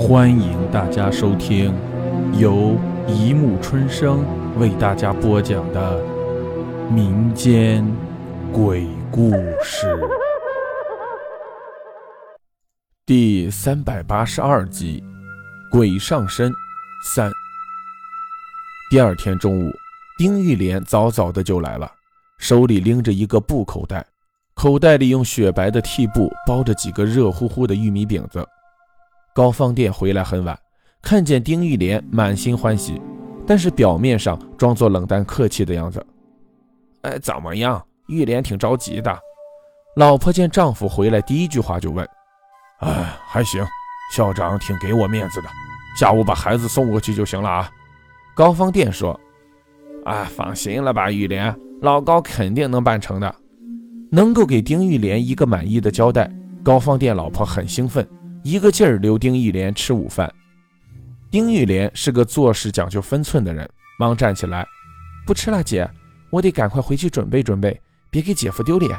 欢迎大家收听由一木春生为大家播讲的民间鬼故事第三百八十二集《鬼上身三》。第二天中午，丁玉莲早早的就来了，手里拎着一个布口袋，口袋里用雪白的屉布包着几个热乎乎的玉米饼子。高方店回来很晚，看见丁玉莲，满心欢喜，但是表面上装作冷淡客气的样子。哎，怎么样？玉莲挺着急的。老婆见丈夫回来，第一句话就问：“哎，还行，校长挺给我面子的，下午把孩子送过去就行了啊。”高方店说：“啊，放心了吧，玉莲，老高肯定能办成的，能够给丁玉莲一个满意的交代。”高方店老婆很兴奋。一个劲儿留丁玉莲吃午饭。丁玉莲是个做事讲究分寸的人，忙站起来，不吃了，姐，我得赶快回去准备准备，别给姐夫丢脸。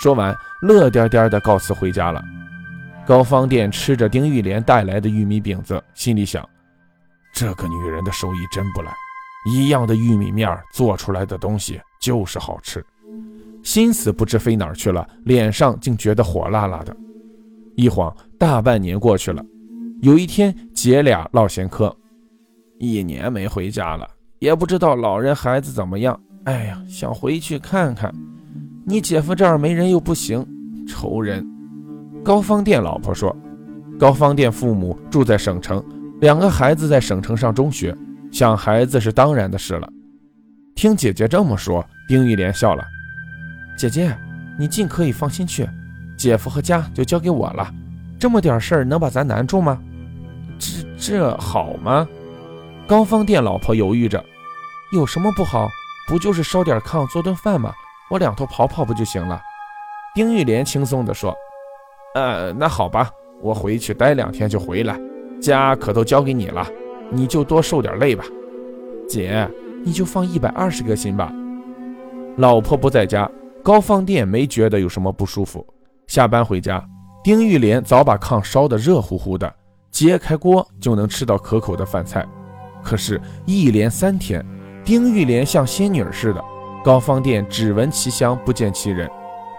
说完，乐颠颠的告辞回家了。高方店吃着丁玉莲带来的玉米饼子，心里想：这个女人的手艺真不赖，一样的玉米面做出来的东西就是好吃。心思不知飞哪儿去了，脸上竟觉得火辣辣的。一晃大半年过去了，有一天姐俩唠闲嗑，一年没回家了，也不知道老人孩子怎么样。哎呀，想回去看看。你姐夫这儿没人又不行，愁人。高方店老婆说，高方店父母住在省城，两个孩子在省城上中学，想孩子是当然的事了。听姐姐这么说，丁玉莲笑了。姐姐，你尽可以放心去。姐夫和家就交给我了，这么点事儿能把咱难住吗？这这好吗？高方店老婆犹豫着，有什么不好？不就是烧点炕做顿饭吗？我两头跑跑不就行了？丁玉莲轻松地说：“呃，那好吧，我回去待两天就回来，家可都交给你了，你就多受点累吧。姐，你就放一百二十个心吧。老婆不在家，高方店没觉得有什么不舒服。”下班回家，丁玉莲早把炕烧得热乎乎的，揭开锅就能吃到可口的饭菜。可是，一连三天，丁玉莲像仙女似的，高方店只闻其香不见其人。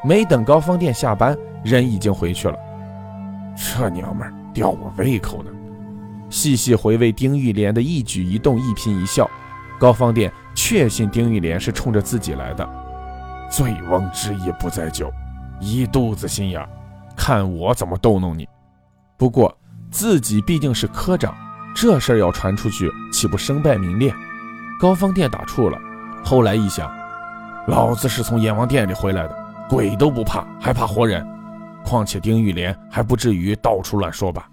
没等高方店下班，人已经回去了。这娘们儿吊我胃口呢。细细回味丁玉莲的一举一动、一颦一笑，高方店确信丁玉莲是冲着自己来的。醉翁之意不在酒。一肚子心眼，看我怎么逗弄你！不过自己毕竟是科长，这事儿要传出去，岂不身败名裂？高方店打怵了。后来一想，老子是从阎王殿里回来的，鬼都不怕，还怕活人？况且丁玉莲还不至于到处乱说吧？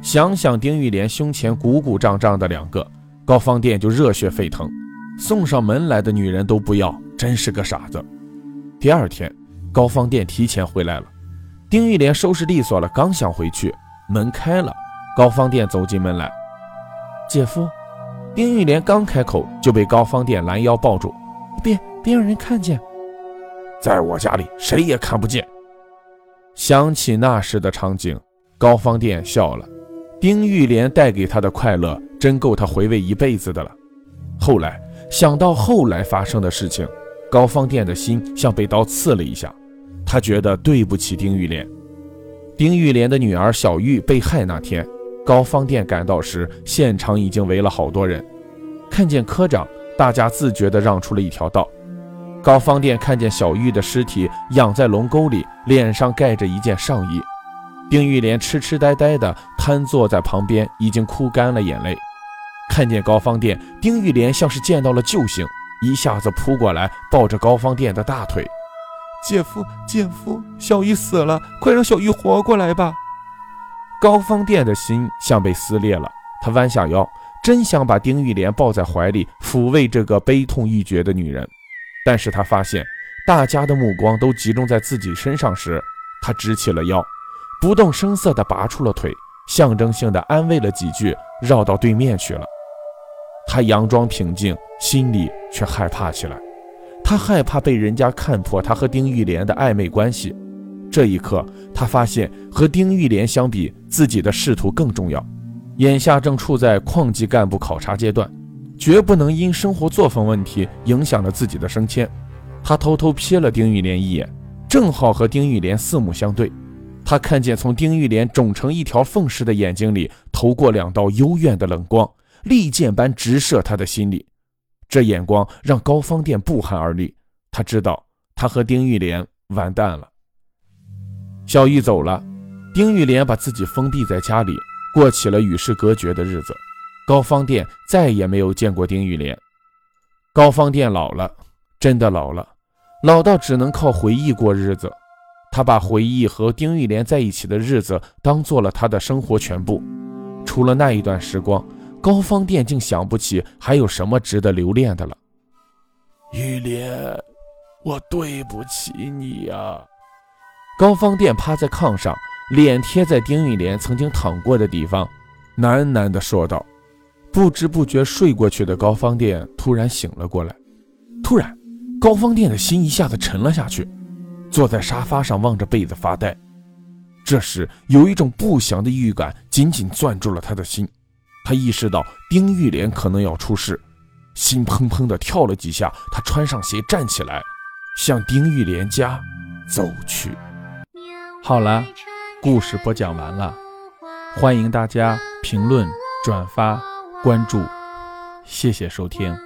想想丁玉莲胸前鼓鼓胀胀的两个，高方店就热血沸腾。送上门来的女人都不要，真是个傻子。第二天。高方店提前回来了，丁玉莲收拾利索了，刚想回去，门开了，高方店走进门来。姐夫，丁玉莲刚开口就被高方店拦腰抱住，别别让人看见，在我家里谁也看不见。想起那时的场景，高方店笑了。丁玉莲带给他的快乐，真够他回味一辈子的了。后来想到后来发生的事情，高方店的心像被刀刺了一下。他觉得对不起丁玉莲。丁玉莲的女儿小玉被害那天，高方店赶到时，现场已经围了好多人。看见科长，大家自觉地让出了一条道。高方店看见小玉的尸体养在龙沟里，脸上盖着一件上衣。丁玉莲痴痴呆呆地瘫坐在旁边，已经哭干了眼泪。看见高方店，丁玉莲像是见到了救星，一下子扑过来，抱着高方店的大腿。姐夫，姐夫，小玉死了，快让小玉活过来吧！高方店的心像被撕裂了，他弯下腰，真想把丁玉莲抱在怀里，抚慰这个悲痛欲绝的女人。但是他发现大家的目光都集中在自己身上时，他直起了腰，不动声色地拔出了腿，象征性地安慰了几句，绕到对面去了。他佯装平静，心里却害怕起来。他害怕被人家看破他和丁玉莲的暧昧关系。这一刻，他发现和丁玉莲相比，自己的仕途更重要。眼下正处在矿级干部考察阶段，绝不能因生活作风问题影响了自己的升迁。他偷偷瞥了丁玉莲一眼，正好和丁玉莲四目相对。他看见从丁玉莲肿成一条缝似的眼睛里投过两道幽怨的冷光，利剑般直射他的心里。这眼光让高方殿不寒而栗。他知道他和丁玉莲完蛋了。小玉走了，丁玉莲把自己封闭在家里，过起了与世隔绝的日子。高方殿再也没有见过丁玉莲。高方殿老了，真的老了，老到只能靠回忆过日子。他把回忆和丁玉莲在一起的日子当做了他的生活全部。除了那一段时光，高方殿竟想不起还有什么值得留恋的了。玉莲，我对不起你呀。高方殿趴在炕上，脸贴在丁玉莲曾经躺过的地方，喃喃地说道。不知不觉睡过去的高方殿突然醒了过来。突然，高方殿的心一下子沉了下去。坐在沙发上望着被子发呆，这时有一种不祥的预感紧紧攥住了他的心。他意识到丁玉莲可能要出事，心砰砰地跳了几下。他穿上鞋站起来，向丁玉莲家走去。好了，故事播讲完了，欢迎大家评论、转发、关注，谢谢收听。